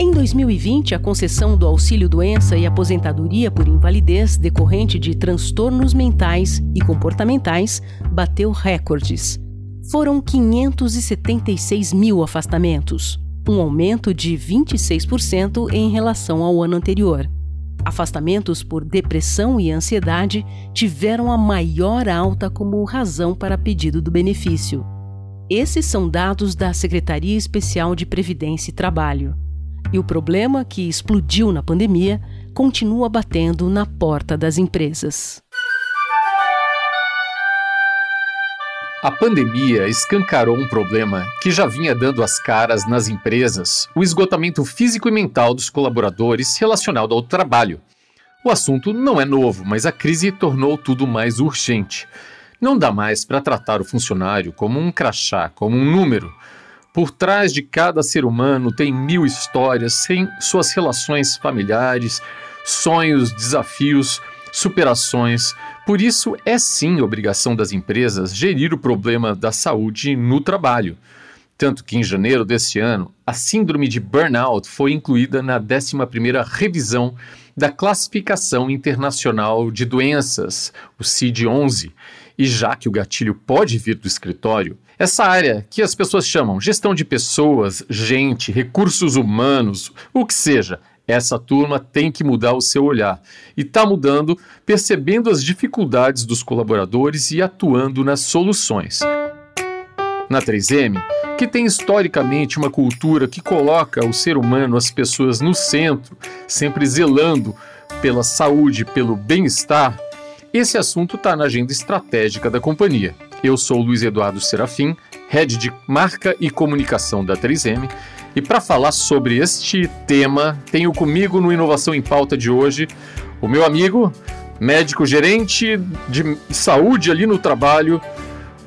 Em 2020, a concessão do auxílio-doença e aposentadoria por invalidez decorrente de transtornos mentais e comportamentais bateu recordes. Foram 576 mil afastamentos, um aumento de 26% em relação ao ano anterior. Afastamentos por depressão e ansiedade tiveram a maior alta como razão para pedido do benefício. Esses são dados da Secretaria Especial de Previdência e Trabalho. E o problema que explodiu na pandemia continua batendo na porta das empresas. A pandemia escancarou um problema que já vinha dando as caras nas empresas: o esgotamento físico e mental dos colaboradores relacionado ao trabalho. O assunto não é novo, mas a crise tornou tudo mais urgente. Não dá mais para tratar o funcionário como um crachá, como um número. Por trás de cada ser humano tem mil histórias, sem suas relações familiares, sonhos, desafios, superações, por isso, é sim obrigação das empresas gerir o problema da saúde no trabalho. Tanto que em janeiro desse ano, a síndrome de burnout foi incluída na 11ª revisão da Classificação Internacional de Doenças, o CID-11. E já que o gatilho pode vir do escritório, essa área que as pessoas chamam gestão de pessoas, gente, recursos humanos, o que seja, essa turma tem que mudar o seu olhar. E está mudando, percebendo as dificuldades dos colaboradores e atuando nas soluções. Na 3M, que tem historicamente uma cultura que coloca o ser humano, as pessoas no centro, sempre zelando pela saúde, pelo bem-estar, esse assunto está na agenda estratégica da companhia. Eu sou Luiz Eduardo Serafim, head de marca e comunicação da 3M, e para falar sobre este tema, tenho comigo no Inovação em Pauta de hoje o meu amigo, médico gerente de saúde ali no trabalho,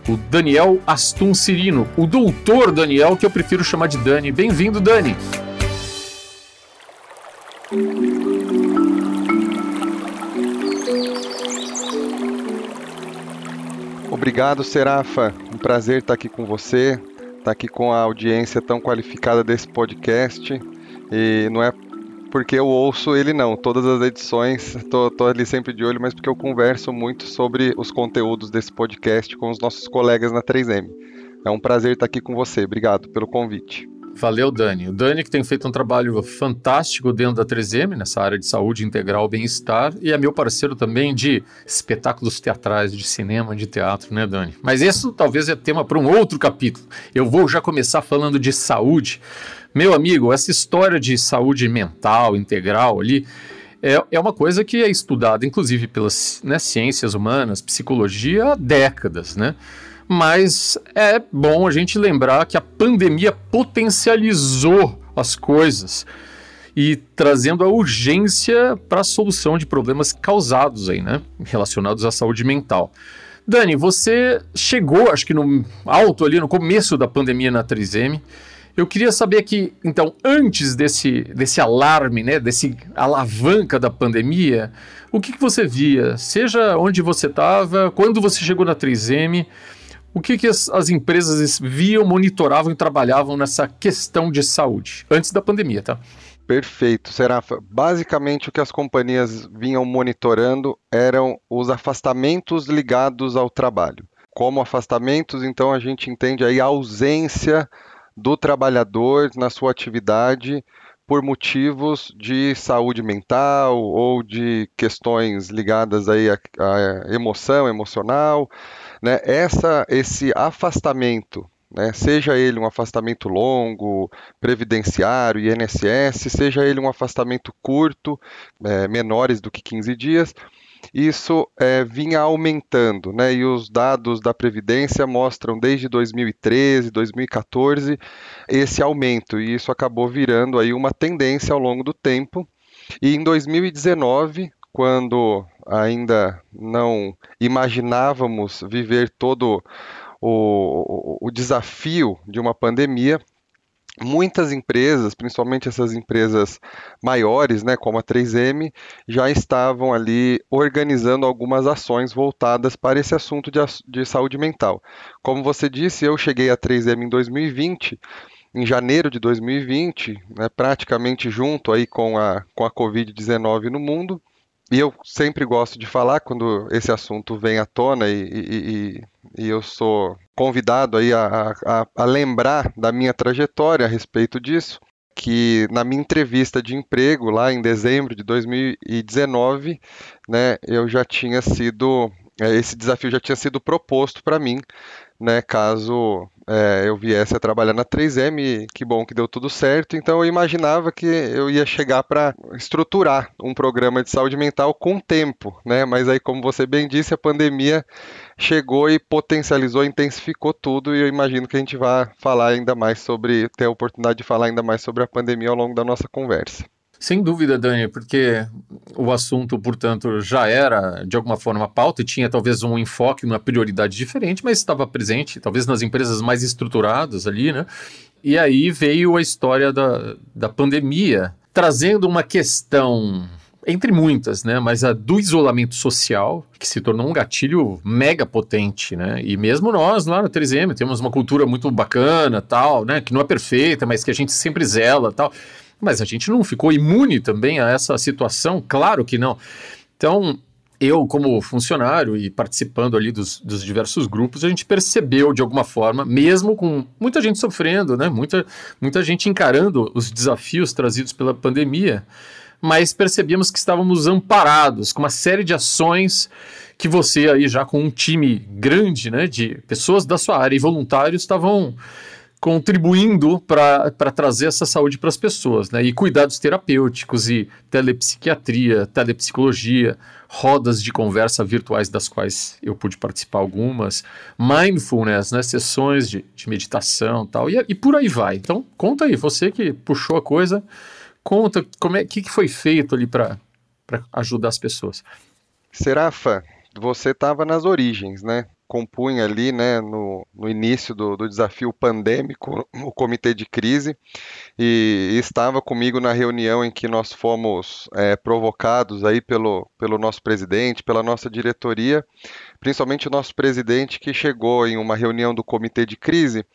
o Daniel Astum Cirino, o doutor Daniel, que eu prefiro chamar de Dani. Bem-vindo, Dani. Obrigado, Serafa. Um prazer estar aqui com você estar aqui com a audiência tão qualificada desse podcast. E não é porque eu ouço ele não, todas as edições, tô, ali sempre de olho, mas porque eu converso muito sobre os conteúdos desse podcast com os nossos colegas na 3M. É um prazer estar aqui com você, obrigado pelo convite. Valeu, Dani. O Dani que tem feito um trabalho fantástico dentro da 3M, nessa área de saúde integral bem-estar, e é meu parceiro também de espetáculos teatrais, de cinema, de teatro, né, Dani? Mas isso talvez é tema para um outro capítulo. Eu vou já começar falando de saúde. Meu amigo, essa história de saúde mental, integral ali, é, é uma coisa que é estudada, inclusive, pelas né, ciências humanas, psicologia, há décadas, né? Mas é bom a gente lembrar que a pandemia potencializou as coisas e trazendo a urgência para a solução de problemas causados aí, né, relacionados à saúde mental. Dani, você chegou, acho que no alto ali, no começo da pandemia na 3M. Eu queria saber que, então, antes desse, desse alarme, né, desse alavanca da pandemia, o que, que você via? Seja onde você estava, quando você chegou na 3M, o que, que as, as, empresas viam, monitoravam e trabalhavam nessa questão de saúde antes da pandemia, tá? Perfeito, Serafa. Basicamente, o que as companhias vinham monitorando eram os afastamentos ligados ao trabalho. Como afastamentos, então a gente entende aí a ausência do trabalhador na sua atividade por motivos de saúde mental ou de questões ligadas aí à, à emoção, emocional, né, essa, esse afastamento, né, seja ele um afastamento longo, previdenciário, INSS, seja ele um afastamento curto, é, menores do que 15 dias, isso é, vinha aumentando, né? E os dados da Previdência mostram desde 2013, 2014 esse aumento, e isso acabou virando aí uma tendência ao longo do tempo. E em 2019, quando ainda não imaginávamos viver todo o, o desafio de uma pandemia, muitas empresas, principalmente essas empresas maiores, né, como a 3M, já estavam ali organizando algumas ações voltadas para esse assunto de, de saúde mental. Como você disse, eu cheguei à 3M em 2020 em janeiro de 2020, né, praticamente junto aí com a, com a Covid-19 no mundo. E eu sempre gosto de falar quando esse assunto vem à tona e, e, e, e eu sou convidado aí a, a, a lembrar da minha trajetória a respeito disso que na minha entrevista de emprego lá em dezembro de 2019, né, eu já tinha sido é, esse desafio já tinha sido proposto para mim, né, caso é, eu viesse a trabalhar na 3M, que bom que deu tudo certo. Então eu imaginava que eu ia chegar para estruturar um programa de saúde mental com tempo, né? Mas aí, como você bem disse, a pandemia chegou e potencializou, intensificou tudo. E eu imagino que a gente vai falar ainda mais sobre, ter a oportunidade de falar ainda mais sobre a pandemia ao longo da nossa conversa. Sem dúvida, Dani, porque o assunto, portanto, já era de alguma forma pauta e tinha talvez um enfoque, uma prioridade diferente, mas estava presente, talvez nas empresas mais estruturadas ali, né? E aí veio a história da, da pandemia, trazendo uma questão entre muitas, né? Mas a do isolamento social, que se tornou um gatilho mega potente, né? E mesmo nós lá no 3M temos uma cultura muito bacana, tal, né? Que não é perfeita, mas que a gente sempre zela, tal. Mas a gente não ficou imune também a essa situação? Claro que não. Então, eu, como funcionário e participando ali dos, dos, diversos grupos, a gente percebeu de alguma forma, mesmo com muita gente sofrendo, né? muita, muita gente encarando os desafios trazidos pela pandemia, mas percebíamos que estávamos amparados com uma série de ações que você aí já com um time grande, né, de pessoas da sua área e voluntários estavam contribuindo para trazer essa saúde para as pessoas, né? E cuidados terapêuticos e telepsiquiatria, telepsicologia, rodas de conversa virtuais das quais eu pude participar algumas, mindfulness, né? Sessões de, de meditação tal, e, e por aí vai. Então, conta aí, você que puxou a coisa, conta como é que, que foi feito ali para ajudar as pessoas. Serafa, você estava nas origens, né? Compunha ali, né, no, no início do, do, desafio pandêmico, o comitê de crise, e, e, estava comigo na reunião em que nós fomos é, provocados aí pelo, pelo nosso presidente, pela nossa diretoria, principalmente o nosso presidente que chegou em uma reunião do comitê de crise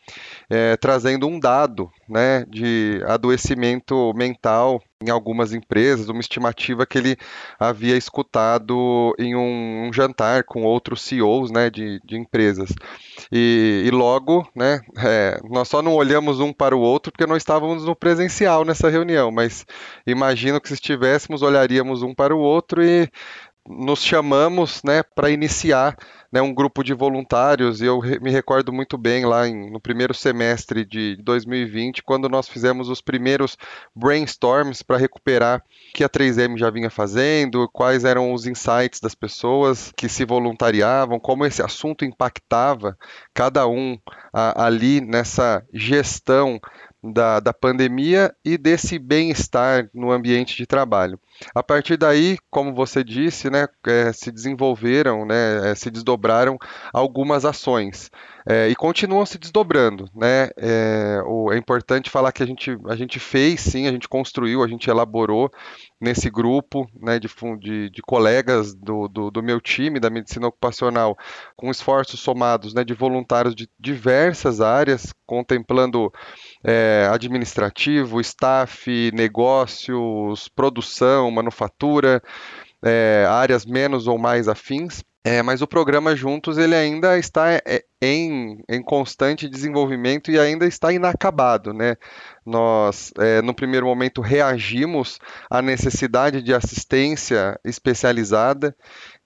é, trazendo um dado né, de adoecimento mental em algumas empresas, uma estimativa que ele havia escutado em um, um jantar com outros CEOs né, de, de empresas. E, e logo, né, é, nós só não olhamos um para o outro porque nós estávamos no presencial nessa reunião, mas imagino que se estivéssemos, olharíamos um para o outro e nos chamamos né, para iniciar né, um grupo de voluntários, e eu me recordo muito bem lá em, no primeiro semestre de 2020, quando nós fizemos os primeiros brainstorms para recuperar o que a 3M já vinha fazendo, quais eram os insights das pessoas que se voluntariavam, como esse assunto impactava cada um a, ali nessa gestão da, da pandemia e desse bem-estar no ambiente de trabalho. A partir daí, como você disse, né, é, se desenvolveram, né, é, se desdobraram algumas ações é, e continuam se desdobrando. Né? É, o, é importante falar que a gente, a gente fez, sim, a gente construiu, a gente elaborou nesse grupo né, de, de, de colegas do, do, do, meu time da medicina ocupacional, com esforços somados né, de voluntários de diversas áreas, contemplando é, administrativo, staff, negócios, produção, manufatura, é, áreas menos ou mais afins. É, mas o programa Juntos ele ainda está é, em, em, constante desenvolvimento e ainda está inacabado. Né? Nós, é, no primeiro momento, reagimos à necessidade de assistência especializada.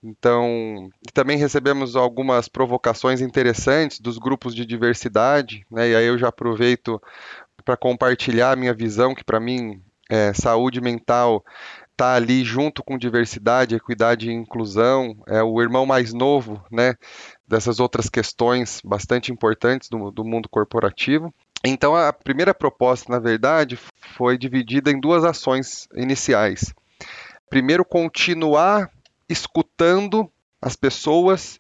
Então, também recebemos algumas provocações interessantes dos grupos de diversidade, né? e aí eu já aproveito para compartilhar a minha visão, que para mim, é, saúde mental está ali junto com diversidade, equidade e inclusão, é o irmão mais novo, né, dessas outras questões bastante importantes do, do mundo corporativo. Então, a primeira proposta, na verdade, foi dividida em duas ações iniciais. Primeiro, continuar escutando as pessoas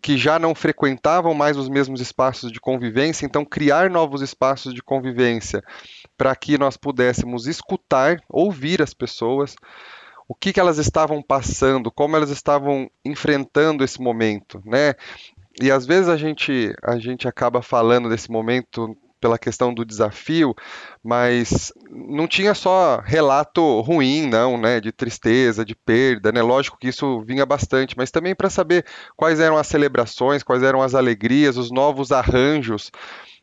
que já não frequentavam mais os mesmos espaços de convivência, então criar novos espaços de convivência para que nós pudéssemos escutar, ouvir as pessoas, o que, que elas estavam passando, como elas estavam enfrentando esse momento, né? E às vezes a gente, a gente acaba falando desse momento pela questão do desafio, mas não tinha só relato ruim, não, né, de tristeza, de perda, né? Lógico que isso vinha bastante, mas também para saber quais eram as celebrações, quais eram as alegrias, os novos arranjos,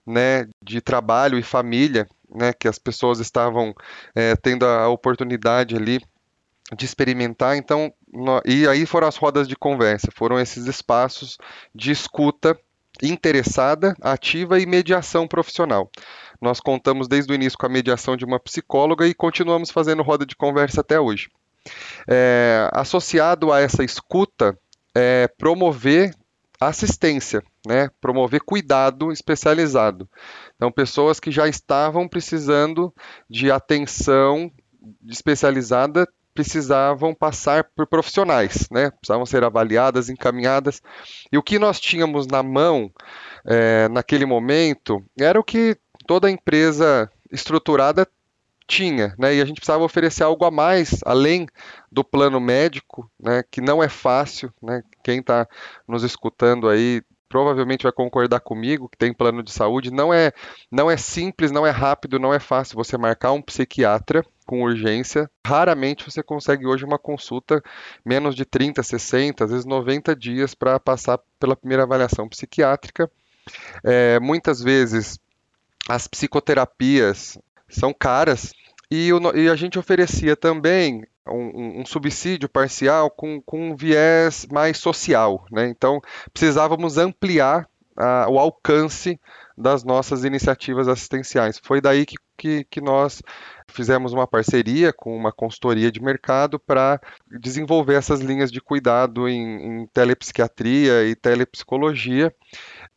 né, de trabalho e família, né, que as pessoas estavam é, tendo a oportunidade ali de experimentar. Então, no, e aí foram as rodas de conversa, foram esses espaços de escuta interessada, ativa e mediação profissional. Nós contamos desde o início com a mediação de uma psicóloga e continuamos fazendo roda de conversa até hoje. É, associado a essa escuta, é promover assistência, né? promover cuidado especializado. Então, pessoas que já estavam precisando de atenção especializada precisavam passar por profissionais, né? Precisavam ser avaliadas, encaminhadas. E o que nós tínhamos na mão é, naquele momento era o que toda empresa estruturada tinha, né? E a gente precisava oferecer algo a mais, além do plano médico, né? Que não é fácil, né? Quem está nos escutando aí provavelmente vai concordar comigo que tem plano de saúde, não é, não é simples, não é rápido, não é fácil você marcar um psiquiatra com urgência. Raramente você consegue hoje uma consulta menos de 30, 60, às vezes 90 dias para passar pela primeira avaliação psiquiátrica. É, muitas vezes as psicoterapias são caras e, o, e a gente oferecia também um, um, subsídio parcial com, com um viés mais social. Né? Então, precisávamos ampliar a, o alcance das nossas iniciativas assistenciais. Foi daí que, que, que nós fizemos uma parceria com uma consultoria de mercado para desenvolver essas linhas de cuidado em, em telepsiquiatria e telepsicologia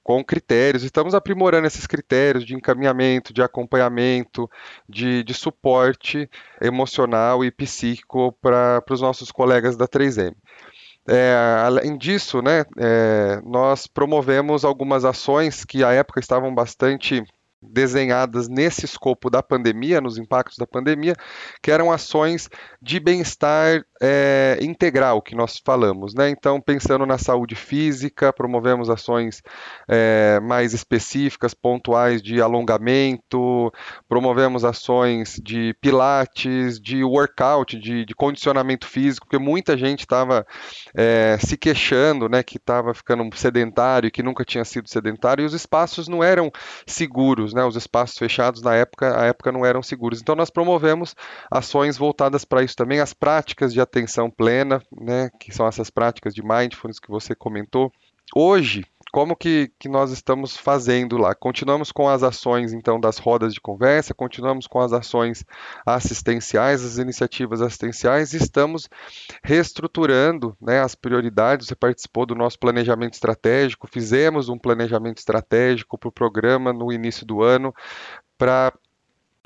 com critérios. Estamos aprimorando esses critérios de encaminhamento, de acompanhamento, de, de suporte emocional e psíquico para os nossos colegas da 3M. É, além disso, né, é, nós promovemos algumas ações que à época estavam bastante desenhadas nesse escopo da pandemia, nos impactos da pandemia, que eram ações de bem-estar é, integral que nós falamos, né? Então, pensando na saúde física, promovemos ações é, mais específicas, pontuais de alongamento, promovemos ações de pilates, de workout, de, de condicionamento físico, porque muita gente estava é, se queixando, né, que estava ficando sedentário, que nunca tinha sido sedentário, e os espaços não eram seguros, né? Os espaços fechados na época, a época não eram seguros. Então, nós promovemos ações voltadas para isso também, as práticas de atenção plena, né, que são essas práticas de mindfulness que você comentou. Hoje, como que, que nós estamos fazendo lá? Continuamos com as ações, então, das rodas de conversa, continuamos com as ações assistenciais, as iniciativas assistenciais, e estamos reestruturando né, as prioridades. Você participou do nosso planejamento estratégico, fizemos um planejamento estratégico para o programa no início do ano, para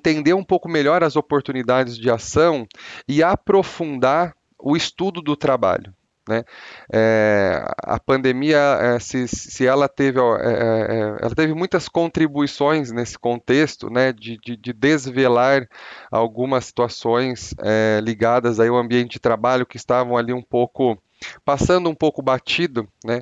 entender um pouco melhor as oportunidades de ação e aprofundar o estudo do trabalho. Né? É, a pandemia, é, se, se ela teve, é, é, é, ela teve muitas contribuições nesse contexto, né, de, de, de desvelar algumas situações é, ligadas aí ao ambiente de trabalho que estavam ali um pouco passando um pouco batido, né?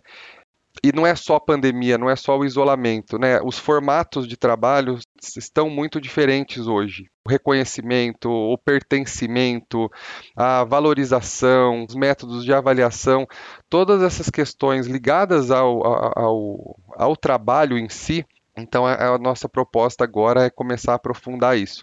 E não é só a pandemia, não é só o isolamento, né? Os formatos de trabalho estão muito diferentes hoje. O reconhecimento, o pertencimento, a valorização, os métodos de avaliação, todas essas questões ligadas ao, ao, ao trabalho em si. Então, a, a nossa proposta agora é começar a aprofundar isso.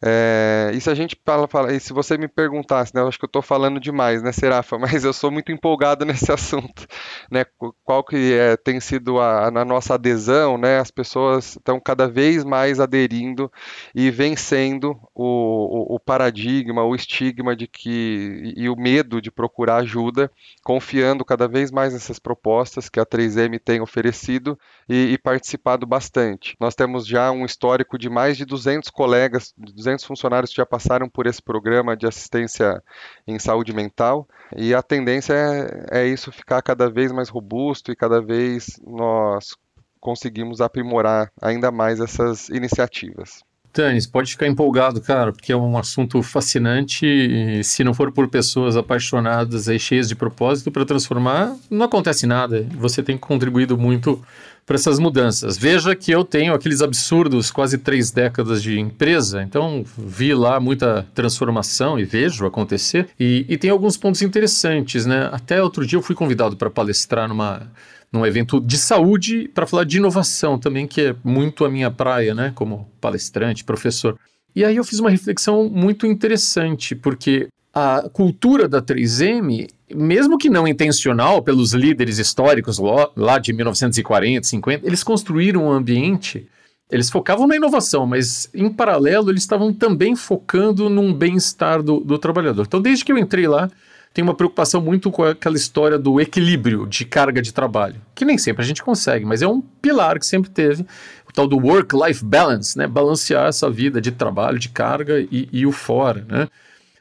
É, e se a gente fala, fala, e se você me perguntasse, né, eu acho que eu estou falando demais, né, Serafa? Mas eu sou muito empolgado nesse assunto, né? Qual que é, tem sido a, a nossa adesão, né? As pessoas estão cada vez mais aderindo e vencendo o, o, o, paradigma, o estigma de que e o medo de procurar ajuda, confiando cada vez mais nessas propostas que a 3M tem oferecido e, e participado bastante. Nós temos já um histórico de mais de 200 colegas, 200 200 funcionários já passaram por esse programa de assistência em saúde mental e a tendência é, é isso ficar cada vez mais robusto e cada vez nós conseguimos aprimorar ainda mais essas iniciativas. Tânis, pode ficar empolgado, cara, porque é um assunto fascinante e se não for por pessoas apaixonadas e cheias de propósito para transformar, não acontece nada. Você tem contribuído muito para essas mudanças. Veja que eu tenho aqueles absurdos quase três décadas de empresa, então vi lá muita transformação e vejo acontecer. E, e tem alguns pontos interessantes, né? Até outro dia eu fui convidado para palestrar numa num evento de saúde para falar de inovação também, que é muito a minha praia, né, como palestrante, professor. E aí eu fiz uma reflexão muito interessante, porque a cultura da 3M, mesmo que não intencional pelos líderes históricos lá de 1940, 50, eles construíram um ambiente eles focavam na inovação, mas em paralelo eles estavam também focando num bem-estar do, do, trabalhador. Então, desde que eu entrei lá, tem uma preocupação muito com aquela história do equilíbrio de carga de trabalho, que nem sempre a gente consegue, mas é um pilar que sempre teve, o tal do work-life balance, né? balancear essa vida de trabalho, de carga e, e o fora. Né?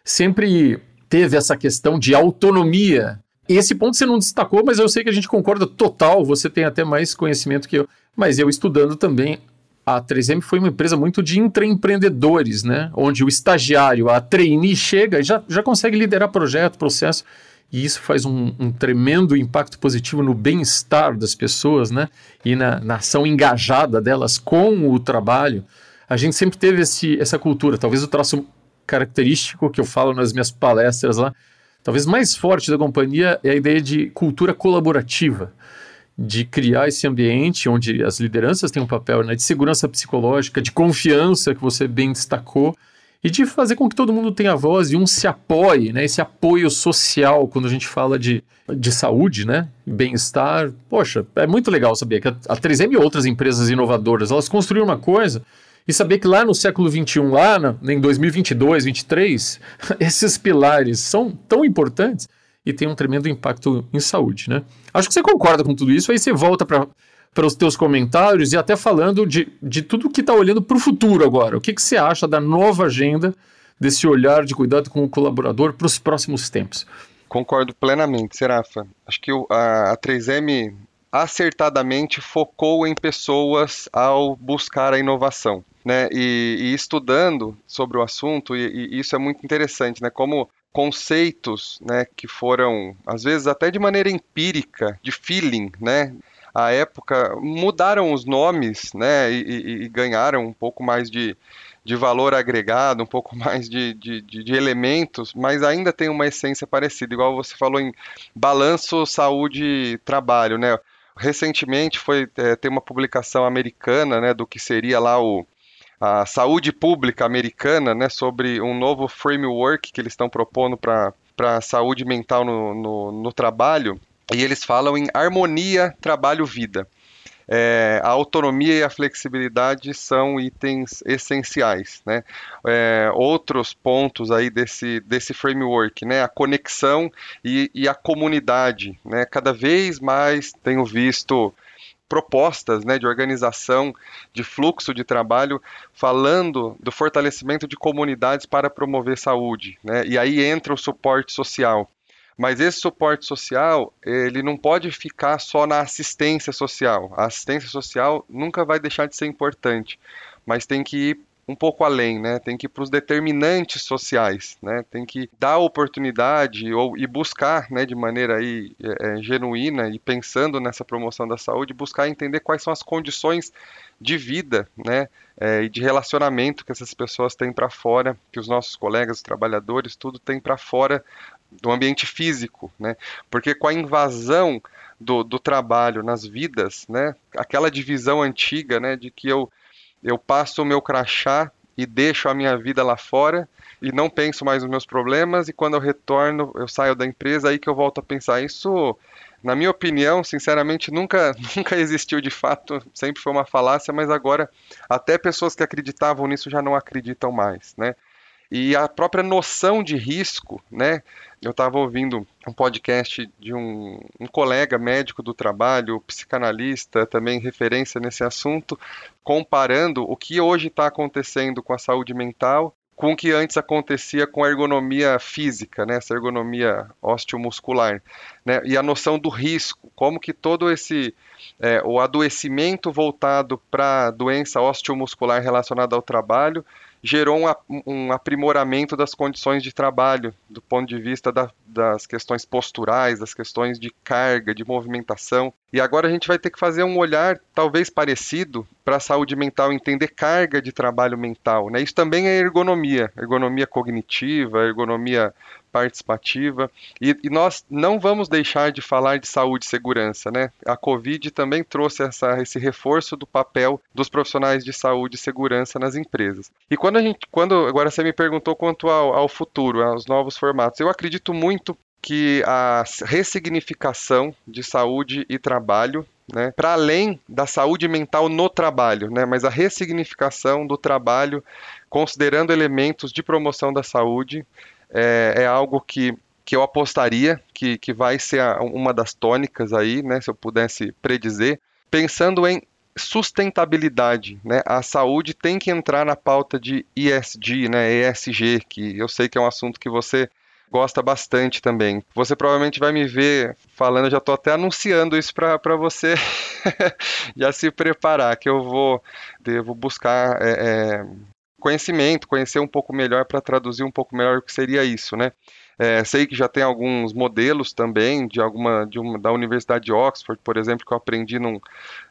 Sempre teve essa questão de autonomia. Esse ponto você não destacou, mas eu sei que a gente concorda total, você tem até mais conhecimento que eu. Mas eu estudando também a 3M foi uma empresa muito de intraempreendedores, né? Onde o estagiário, a trainee chega e já, já consegue liderar projeto, processo. E isso faz um, um tremendo impacto positivo no bem-estar das pessoas, né? E na, na, ação engajada delas com o trabalho. A gente sempre teve esse, essa cultura. Talvez o traço característico que eu falo nas minhas palestras lá, talvez mais forte da companhia é a ideia de cultura colaborativa de criar esse ambiente onde as lideranças têm um papel né, de segurança psicológica, de confiança, que você bem destacou, e de fazer com que todo mundo tenha voz e um se apoie, né, esse apoio social quando a gente fala de, de saúde, né, bem-estar. Poxa, é muito legal saber que a, a 3M e outras empresas inovadoras, elas construíram uma coisa e saber que lá no século XXI, lá em 2022, 2023, esses pilares são tão importantes e tem um tremendo impacto em saúde, né? Acho que você concorda com tudo isso, aí você volta para para os teus comentários e até falando de, de tudo que está olhando para o futuro agora. O que, que você acha da nova agenda, desse olhar de cuidado com o colaborador para os próximos tempos? Concordo plenamente, Serafa. Acho que a, a 3M acertadamente focou em pessoas ao buscar a inovação. Né? E, e estudando sobre o assunto, e, e, isso é muito interessante, né? Como conceitos, né, que foram às vezes até de maneira empírica, de feeling, né, à época mudaram os nomes, né, e, e, e ganharam um pouco mais de, de valor agregado, um pouco mais de, de, de, elementos, mas ainda tem uma essência parecida, igual você falou em balanço saúde-trabalho, né? Recentemente foi é, ter uma publicação americana, né, do que seria lá o a saúde pública americana, né, sobre um novo framework que eles estão propondo para a saúde mental no, no, no, trabalho, e eles falam em harmonia trabalho-vida. É, a autonomia e a flexibilidade são itens essenciais. Né? É, outros pontos aí desse, desse framework, né? a conexão e, e a comunidade. Né? Cada vez mais tenho visto propostas né, de organização, de fluxo de trabalho, falando do fortalecimento de comunidades para promover saúde. Né? E aí entra o suporte social. Mas esse suporte social, ele não pode ficar só na assistência social. A assistência social nunca vai deixar de ser importante, mas tem que ir um pouco além, né? Tem que ir para os determinantes sociais, né? Tem que dar oportunidade ou e buscar, né, de maneira aí é, é, genuína e pensando nessa promoção da saúde, buscar entender quais são as condições de vida, né, é, e de relacionamento que essas pessoas têm para fora, que os nossos colegas, os trabalhadores, tudo tem para fora do ambiente físico, né? Porque com a invasão do, do trabalho nas vidas, né, aquela divisão antiga, né, de que eu eu passo o meu crachá e deixo a minha vida lá fora e não penso mais nos meus problemas e quando eu retorno, eu saio da empresa aí que eu volto a pensar isso, na minha opinião, sinceramente, nunca nunca existiu de fato, sempre foi uma falácia, mas agora até pessoas que acreditavam nisso já não acreditam mais, né? E a própria noção de risco, né? Eu estava ouvindo um podcast de um, um, colega médico do trabalho, psicanalista, também referência nesse assunto, comparando o que hoje está acontecendo com a saúde mental com o que antes acontecia com a ergonomia física, né, essa ergonomia osteomuscular, né, e a noção do risco, como que todo esse é, o adoecimento voltado para doença osteomuscular relacionada ao trabalho gerou um, um, aprimoramento das condições de trabalho, do ponto de vista da, das questões posturais, das questões de carga, de movimentação. E agora a gente vai ter que fazer um olhar talvez parecido para a saúde mental, entender carga de trabalho mental. Né? Isso também é ergonomia, ergonomia cognitiva, ergonomia participativa. E, e, nós não vamos deixar de falar de saúde e segurança. Né? A Covid também trouxe essa, esse reforço do papel dos profissionais de saúde e segurança nas empresas. E quando a gente, quando agora você me perguntou quanto ao, ao futuro, aos novos formatos, eu acredito muito que a ressignificação de saúde e trabalho né, para além da saúde mental no trabalho, né, mas a ressignificação do trabalho, considerando elementos de promoção da saúde, é, é algo que, que eu apostaria que, que vai ser uma das tônicas aí, né, se eu pudesse predizer, pensando em sustentabilidade, né? A saúde tem que entrar na pauta de ESG, né? ESG, que eu sei que é um assunto que você gosta bastante também. Você provavelmente vai me ver falando, já estou até anunciando isso para você já se preparar, que eu vou devo buscar é, é, conhecimento, conhecer um pouco melhor para traduzir um pouco melhor o que seria isso, né? É, sei que já tem alguns modelos também de alguma de uma, da Universidade de Oxford, por exemplo, que eu aprendi num,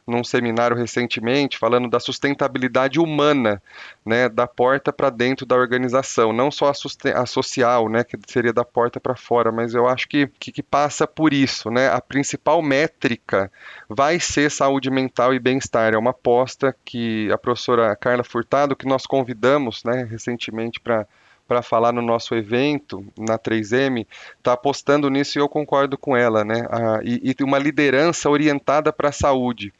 num seminário recentemente, falando da sustentabilidade humana, né, da porta para dentro da organização, não só a, a, social, né, que seria da porta para fora, mas eu acho que, que, que passa por isso, né, a principal métrica vai ser saúde mental e bem-estar, é uma aposta que a professora Carla Furtado, que nós convidamos, né, recentemente para para falar no nosso evento, na 3M, está apostando nisso e eu concordo com ela, né? E, e uma liderança orientada para a saúde.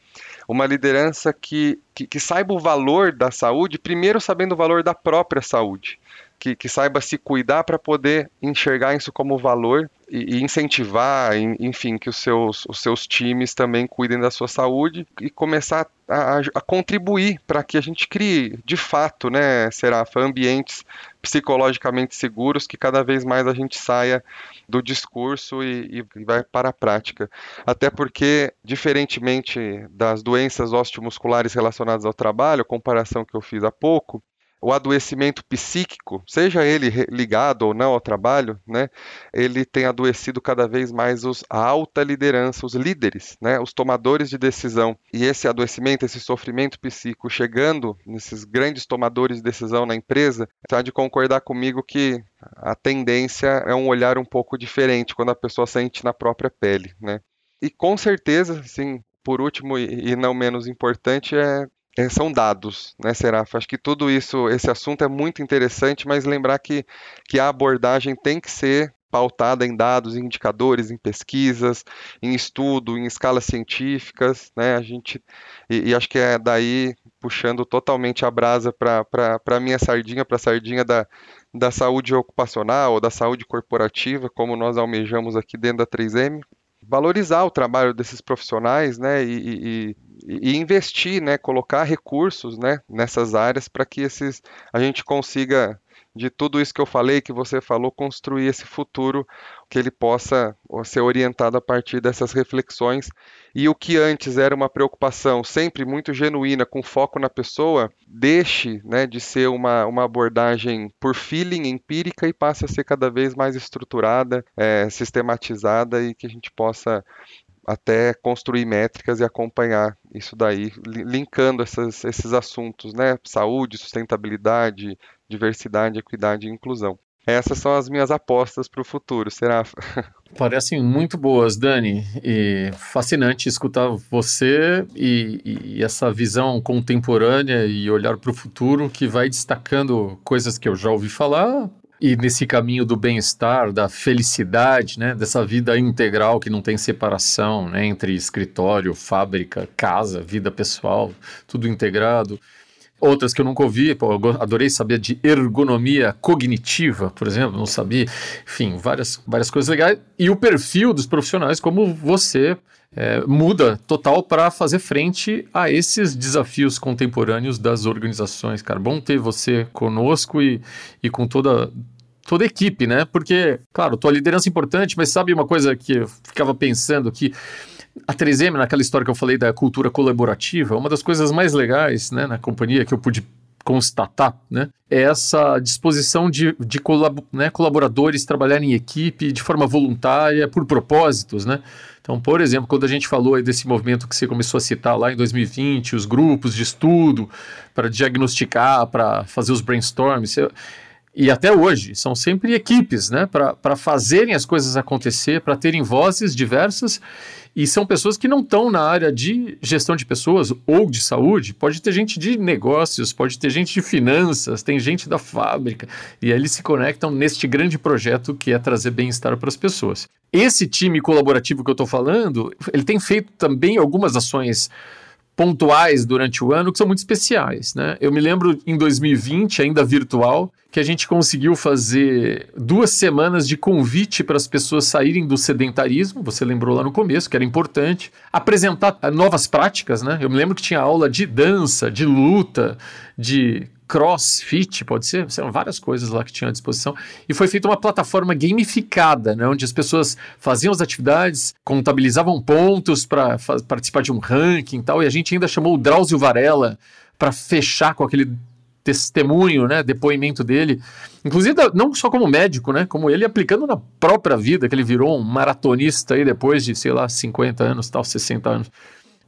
Uma liderança que, que, que saiba o valor da saúde, primeiro sabendo o valor da própria saúde que, que saiba se cuidar para poder enxergar isso como valor e, e incentivar, enfim, que os seus, os seus times também cuidem da sua saúde e começar a, a contribuir para que a gente crie, de fato, né, Serafa, ambientes psicologicamente seguros que cada vez mais a gente saia do discurso e, e, vai para a prática. Até porque, diferentemente das doenças osteomusculares relacionadas ao trabalho, a comparação que eu fiz há pouco, o adoecimento psíquico, seja ele ligado ou não ao trabalho, né, ele tem adoecido cada vez mais os, a alta liderança, os líderes, né, os tomadores de decisão. E esse adoecimento, esse sofrimento psíquico chegando nesses grandes tomadores de decisão na empresa, está de concordar comigo que a tendência é um olhar um pouco diferente quando a pessoa sente na própria pele, né? E com certeza, sim, por último e não menos importante, é, são dados, né, Seraf? Acho que tudo isso, esse assunto é muito interessante, mas lembrar que, que a abordagem tem que ser pautada em dados, em indicadores, em pesquisas, em estudo, em escalas científicas, né? A gente e, e acho que é daí puxando totalmente a brasa para a minha sardinha, para a sardinha da, da saúde ocupacional ou da saúde corporativa, como nós almejamos aqui dentro da 3M, valorizar o trabalho desses profissionais, né? E, e, e investir, né, colocar recursos, né, nessas áreas para que esses a gente consiga de tudo isso que eu falei, que você falou, construir esse futuro que ele possa ser orientado a partir dessas reflexões. E o que antes era uma preocupação sempre muito genuína, com foco na pessoa, deixe né, de ser uma, uma abordagem por feeling, empírica, e passe a ser cada vez mais estruturada, é, sistematizada e que a gente possa até construir métricas e acompanhar isso daí, linkando essas, esses assuntos, né? Saúde, sustentabilidade, diversidade, equidade e inclusão. Essas são as minhas apostas para o futuro, será? Parecem muito boas, Dani, e fascinante escutar você e, e essa visão contemporânea e olhar para o futuro que vai destacando coisas que eu já ouvi falar, e nesse caminho do bem-estar, da felicidade, né, dessa vida integral que não tem separação, né, entre escritório, fábrica, casa, vida pessoal, tudo integrado. Outras que eu nunca ouvi, pô, adorei saber de ergonomia cognitiva, por exemplo, não sabia. Enfim, várias, várias coisas legais. E o perfil dos profissionais, como você, é, muda total para fazer frente a esses desafios contemporâneos das organizações, cara. Bom ter você conosco e, e com toda toda a equipe, né? Porque, claro, tua liderança é importante, mas sabe uma coisa que eu ficava pensando que a 3M, naquela história que eu falei da cultura colaborativa, uma das coisas mais legais, né, na companhia que eu pude constatar, né, é essa disposição de, de colab né, colaboradores trabalharem em equipe de forma voluntária, por propósitos, né? Então, por exemplo, quando a gente falou desse movimento que você começou a citar lá em 2020, os grupos de estudo para diagnosticar, para fazer os brainstorms, e até hoje, são sempre equipes, né, para fazerem as coisas acontecer, para terem vozes diversas e são pessoas que não estão na área de gestão de pessoas ou de saúde. Pode ter gente de negócios, pode ter gente de finanças, tem gente da fábrica. E aí eles se conectam neste grande projeto que é trazer bem-estar para as pessoas. Esse time colaborativo que eu estou falando, ele tem feito também algumas ações pontuais durante o ano que são muito especiais. Né? Eu me lembro em 2020, ainda virtual, que a gente conseguiu fazer duas semanas de convite para as pessoas saírem do sedentarismo, você lembrou lá no começo, que era importante, apresentar novas práticas. Né? Eu me lembro que tinha aula de dança, de luta, de crossfit, pode ser, eram várias coisas lá que tinham à disposição, e foi feita uma plataforma gamificada, né, onde as pessoas faziam as atividades, contabilizavam pontos para participar de um ranking e tal, e a gente ainda chamou o Drauzio Varela para fechar com aquele testemunho, né, depoimento dele, inclusive não só como médico, né, como ele aplicando na própria vida, que ele virou um maratonista aí depois de, sei lá, 50 anos, tal, 60 anos.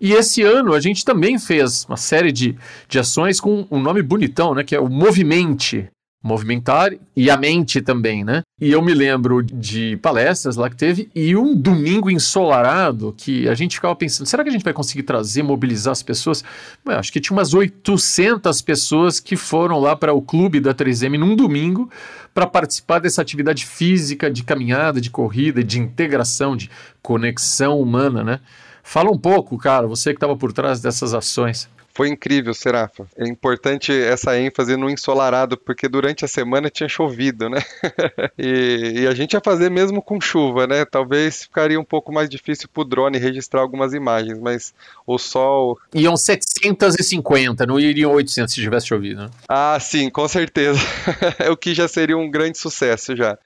E esse ano a gente também fez uma série de, de ações com um nome bonitão, né? Que é o Movimente. Movimentar e a mente também, né? E eu me lembro de palestras lá que teve e um domingo ensolarado que a gente ficava pensando, será que a gente vai conseguir trazer, mobilizar as pessoas? Bom, acho que tinha umas 800 pessoas que foram lá para o clube da 3M num domingo para participar dessa atividade física de caminhada, de corrida, de integração, de conexão humana, né? Fala um pouco, cara, você que estava por trás dessas ações. Foi incrível, Serafa. É importante essa ênfase no ensolarado, porque durante a semana tinha chovido, né? e, e, a gente ia fazer mesmo com chuva, né? Talvez ficaria um pouco mais difícil para o drone registrar algumas imagens, mas o sol. Iam 750, não iriam 800 se tivesse chovido, né? Ah, sim, com certeza. é o que já seria um grande sucesso já.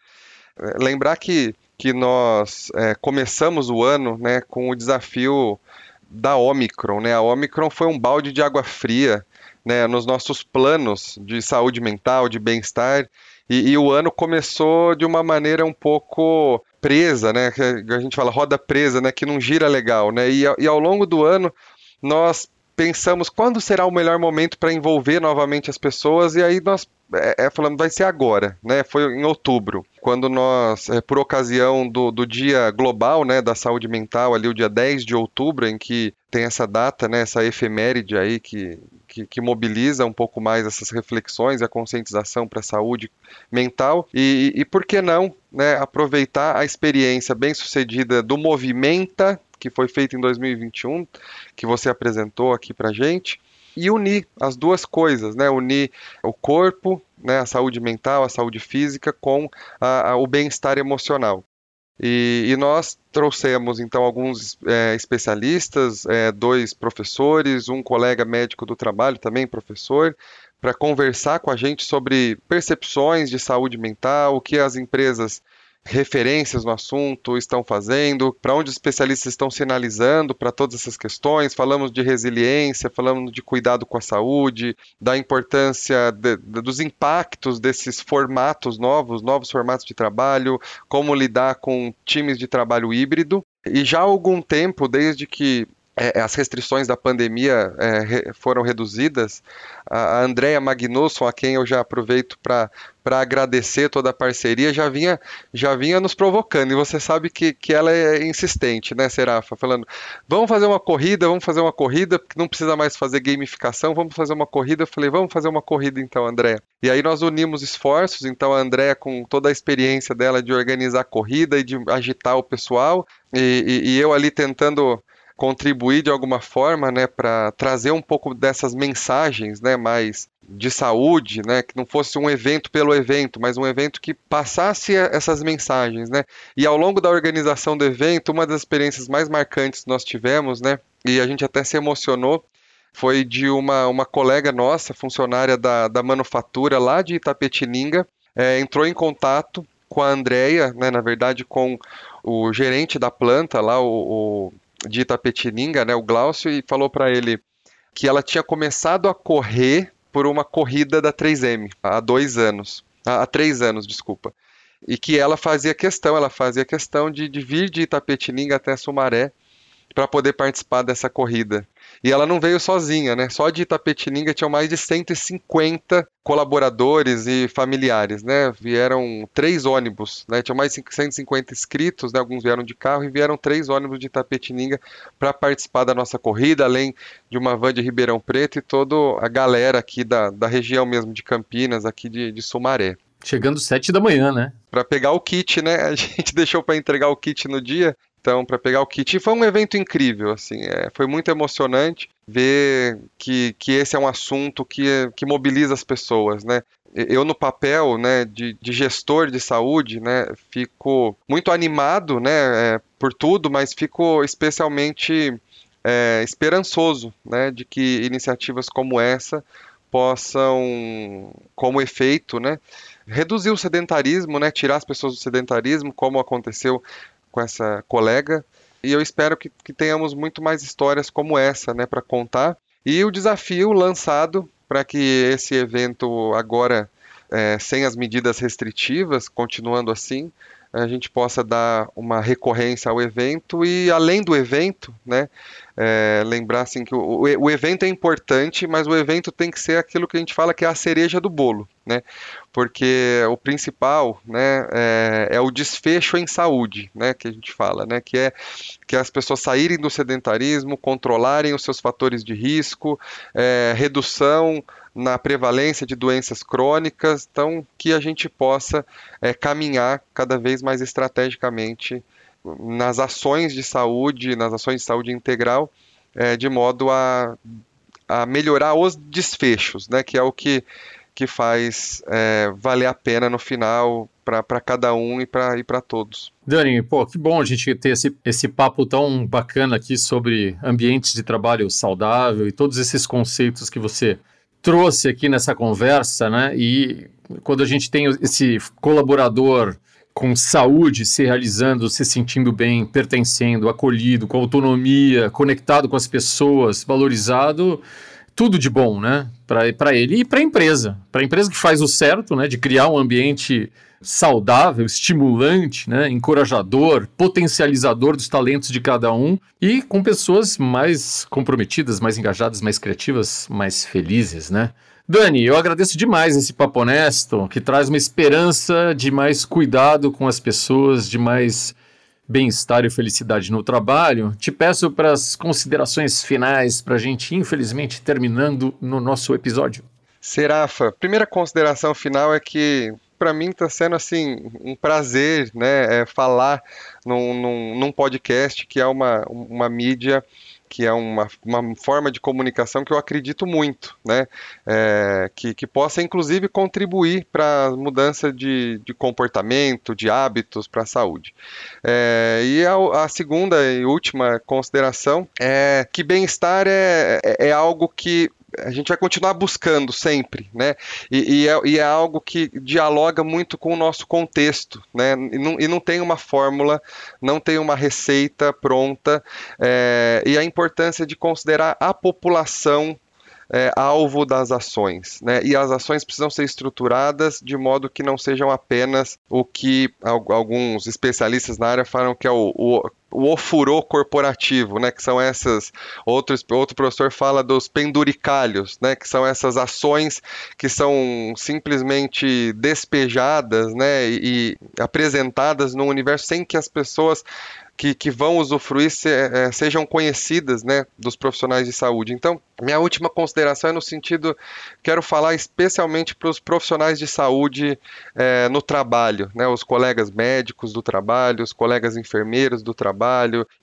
Lembrar que que nós é, começamos o ano né, com o desafio da Omicron. Né? A Omicron foi um balde de água fria né, nos nossos planos de saúde mental, de bem-estar. E, e, o ano começou de uma maneira um pouco presa, né? Que a gente fala roda presa, né? Que não gira legal, né? E, e ao longo do ano nós pensamos quando será o melhor momento para envolver novamente as pessoas e aí nós é, é, falando vai ser agora, né? Foi em outubro, quando nós, é, por ocasião do, do dia global, né, da saúde mental, ali o dia 10 de outubro, em que tem essa data, né, essa efeméride aí que, que, que mobiliza um pouco mais essas reflexões a conscientização para a saúde mental. E, e, e por que não, né, aproveitar a experiência bem sucedida do Movimenta que foi feito em 2021, que você apresentou aqui para gente, e unir as duas coisas, né? Unir o corpo, né, a saúde mental, a saúde física, com a, a, o bem-estar emocional. E, e, nós trouxemos então alguns é, especialistas, é, dois professores, um colega médico do trabalho também professor, para conversar com a gente sobre percepções de saúde mental, o que as empresas referências no assunto estão fazendo, para onde os especialistas estão sinalizando para todas essas questões. Falamos de resiliência, falamos de cuidado com a saúde, da importância de, de, dos impactos desses formatos novos, novos formatos de trabalho, como lidar com times de trabalho híbrido. E já há algum tempo, desde que é, as restrições da pandemia é, foram reduzidas. A, a Andrea Magnusson, a quem eu já aproveito para agradecer toda a parceria, já vinha, já vinha nos provocando. E você sabe que, que ela é insistente, né, Serafa? Falando, vamos fazer uma corrida, vamos fazer uma corrida, porque não precisa mais fazer gamificação, vamos fazer uma corrida. Eu falei, vamos fazer uma corrida então, Andrea. E aí nós unimos esforços, então a Andrea, com toda a experiência dela de organizar a corrida e de agitar o pessoal, e, e, e eu ali tentando contribuir de alguma forma, né, para trazer um pouco dessas mensagens, né, mais de saúde, né, que não fosse um evento pelo evento, mas um evento que passasse essas mensagens, né. E ao longo da organização do evento, uma das experiências mais marcantes que nós tivemos, né, e a gente até se emocionou, foi de uma, uma colega nossa, funcionária da, da manufatura lá de Itapetininga, é, entrou em contato com a Andrea, né, na verdade com o gerente da planta lá, o, o de Itapetininga, né, o Glaucio, e falou para ele que ela tinha começado a correr por uma corrida da 3M há dois anos, há três anos, desculpa. E que ela fazia questão, ela fazia questão de, de vir de Itapetininga até Sumaré para poder participar dessa corrida. E ela não veio sozinha, né? Só de Itapetininga tinham mais de 150 colaboradores e familiares, né? Vieram três ônibus, né? Tinham mais de 150 inscritos, né? Alguns vieram de carro e vieram três ônibus de Itapetininga para participar da nossa corrida, além de uma van de Ribeirão Preto e toda a galera aqui da, da região mesmo de Campinas, aqui de, de Sumaré. Chegando sete da manhã, né? Para pegar o kit, né? A gente deixou para entregar o kit no dia então para pegar o kit. E foi um evento incrível, assim, é, foi muito emocionante ver que, que esse é um assunto que, que mobiliza as pessoas, né? Eu no papel, né, de, de gestor de saúde, né, fico muito animado, né, é, por tudo, mas fico especialmente é, esperançoso, né, de que iniciativas como essa possam, como efeito, né, reduzir o sedentarismo, né, tirar as pessoas do sedentarismo, como aconteceu com essa colega. E eu espero que, que tenhamos muito mais histórias como essa né, para contar. E o desafio lançado para que esse evento, agora é, sem as medidas restritivas, continuando assim, a gente possa dar uma recorrência ao evento e além do evento, né, é, lembrar assim que o, o, evento é importante, mas o evento tem que ser aquilo que a gente fala que é a cereja do bolo, né, porque o principal, né, é, é o desfecho em saúde, né, que a gente fala, né, que é que as pessoas saírem do sedentarismo, controlarem os seus fatores de risco, é, redução na prevalência de doenças crônicas, então que a gente possa é, caminhar cada vez mais estrategicamente nas ações de saúde, nas ações de saúde integral, é, de modo a, a melhorar os desfechos, né, que é o que, que faz é, valer a pena no final para cada um e para todos. Dani, pô, que bom a gente ter esse, esse papo tão bacana aqui sobre ambientes de trabalho saudável e todos esses conceitos que você trouxe aqui nessa conversa, né? E quando a gente tem esse colaborador com saúde se realizando, se sentindo bem, pertencendo, acolhido, com autonomia, conectado com as pessoas, valorizado, tudo de bom, né? Para ele e para a empresa. Para a empresa que faz o certo, né? De criar um ambiente saudável, estimulante, né, encorajador, potencializador dos talentos de cada um e com pessoas mais comprometidas, mais engajadas, mais criativas, mais felizes, né? Dani, eu agradeço demais esse papo honesto, que traz uma esperança de mais cuidado com as pessoas, de mais bem-estar e felicidade no trabalho. Te peço para as considerações finais, para a gente, infelizmente, terminando no nosso episódio. Serafa, primeira consideração final é que para mim está sendo assim um prazer, né, é, falar num, num, num, podcast que é uma, uma mídia que é uma, uma forma de comunicação que eu acredito muito, né? É, que, que possa inclusive contribuir para a mudança de, de comportamento, de hábitos para a saúde. É, e a, a, segunda e última consideração é que bem-estar é, é, é algo que a gente vai continuar buscando sempre, né? E, e, é, e, é, algo que dialoga muito com o nosso contexto, né? E não, e não tem uma fórmula, não tem uma receita pronta, é, e a importância de considerar a população é, alvo das ações. Né? E as ações precisam ser estruturadas de modo que não sejam apenas o que alguns especialistas na área falam que é o, o o ofurô corporativo, né, que são essas, outros, outro professor fala dos penduricalhos, né, que são essas ações que são simplesmente despejadas, né, e, e apresentadas no universo sem que as pessoas que, que vão usufruir se, é, sejam conhecidas né, dos profissionais de saúde. Então, minha última consideração é no sentido, quero falar especialmente para os profissionais de saúde é, no trabalho, né, os colegas médicos do trabalho, os colegas enfermeiros do trabalho,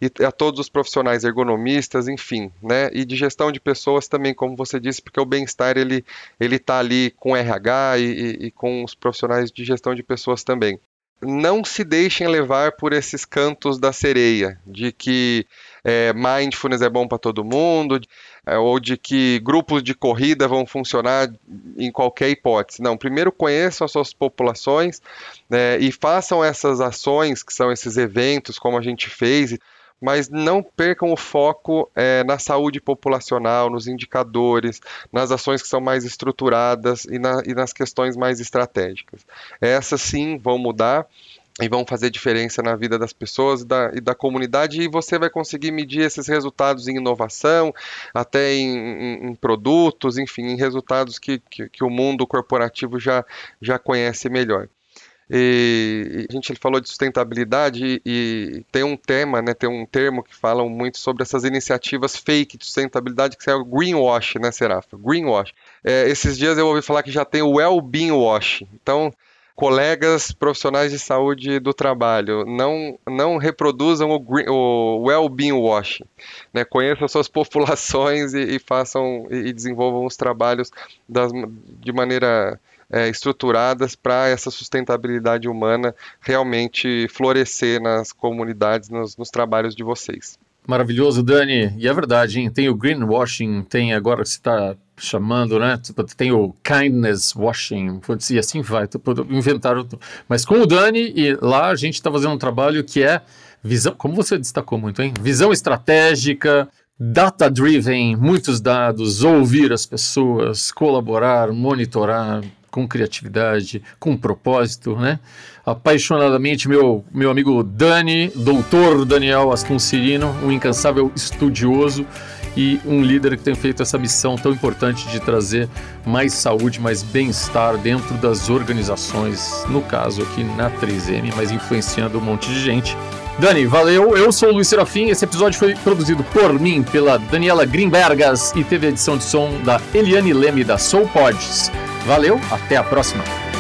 e a todos os profissionais ergonomistas, enfim, né, e de gestão de pessoas também, como você disse, porque o bem-estar ele ele está ali com RH e, e, e com os profissionais de gestão de pessoas também não se deixem levar por esses cantos da sereia, de que é, mindfulness é bom para todo mundo, é, ou de que grupos de corrida vão funcionar em qualquer hipótese. Não, primeiro conheçam as suas populações né, e façam essas ações, que são esses eventos, como a gente fez, mas não percam o foco é, na saúde populacional, nos indicadores, nas ações que são mais estruturadas e, na, e nas questões mais estratégicas. Essas sim vão mudar e vão fazer diferença na vida das pessoas e da, e da, comunidade, e você vai conseguir medir esses resultados em inovação, até em, em, em produtos, enfim, em resultados que, que, que, o mundo corporativo já, já conhece melhor. E, a gente falou de sustentabilidade e, tem um tema, né, tem um termo que falam muito sobre essas iniciativas fake de sustentabilidade, que é o greenwash, né, Serafa? Greenwash. É, esses dias eu ouvi falar que já tem o well-being wash. Então, colegas profissionais de saúde do trabalho, não, não reproduzam o, o well-being washing. Né? Conheçam suas populações e, e façam e, e, desenvolvam os trabalhos das, de maneira é, estruturadas para essa sustentabilidade humana realmente florescer nas comunidades, nos, nos trabalhos de vocês. Maravilhoso, Dani. E é verdade, hein? Tem o greenwashing, tem agora que você está chamando, né? Tipo, tem o kindness washing, e assim vai. Inventaram. Mas com o Dani, e lá a gente está fazendo um trabalho que é visão, como você destacou muito, hein? Visão estratégica, data-driven, muitos dados, ouvir as pessoas, colaborar, monitorar com criatividade, com propósito, né? apaixonadamente meu, meu amigo Dani, doutor Daniel Aston Cirino, um incansável estudioso e um líder que tem feito essa missão tão importante de trazer mais saúde, mais bem-estar dentro das organizações, no caso aqui na 3M, mas influenciando um monte de gente. Dani, valeu. Eu sou o Luiz Serafim. Esse episódio foi produzido por mim, pela Daniela Grimbergas e teve edição de som da Eliane Leme da Soul Pods. Valeu, até a próxima.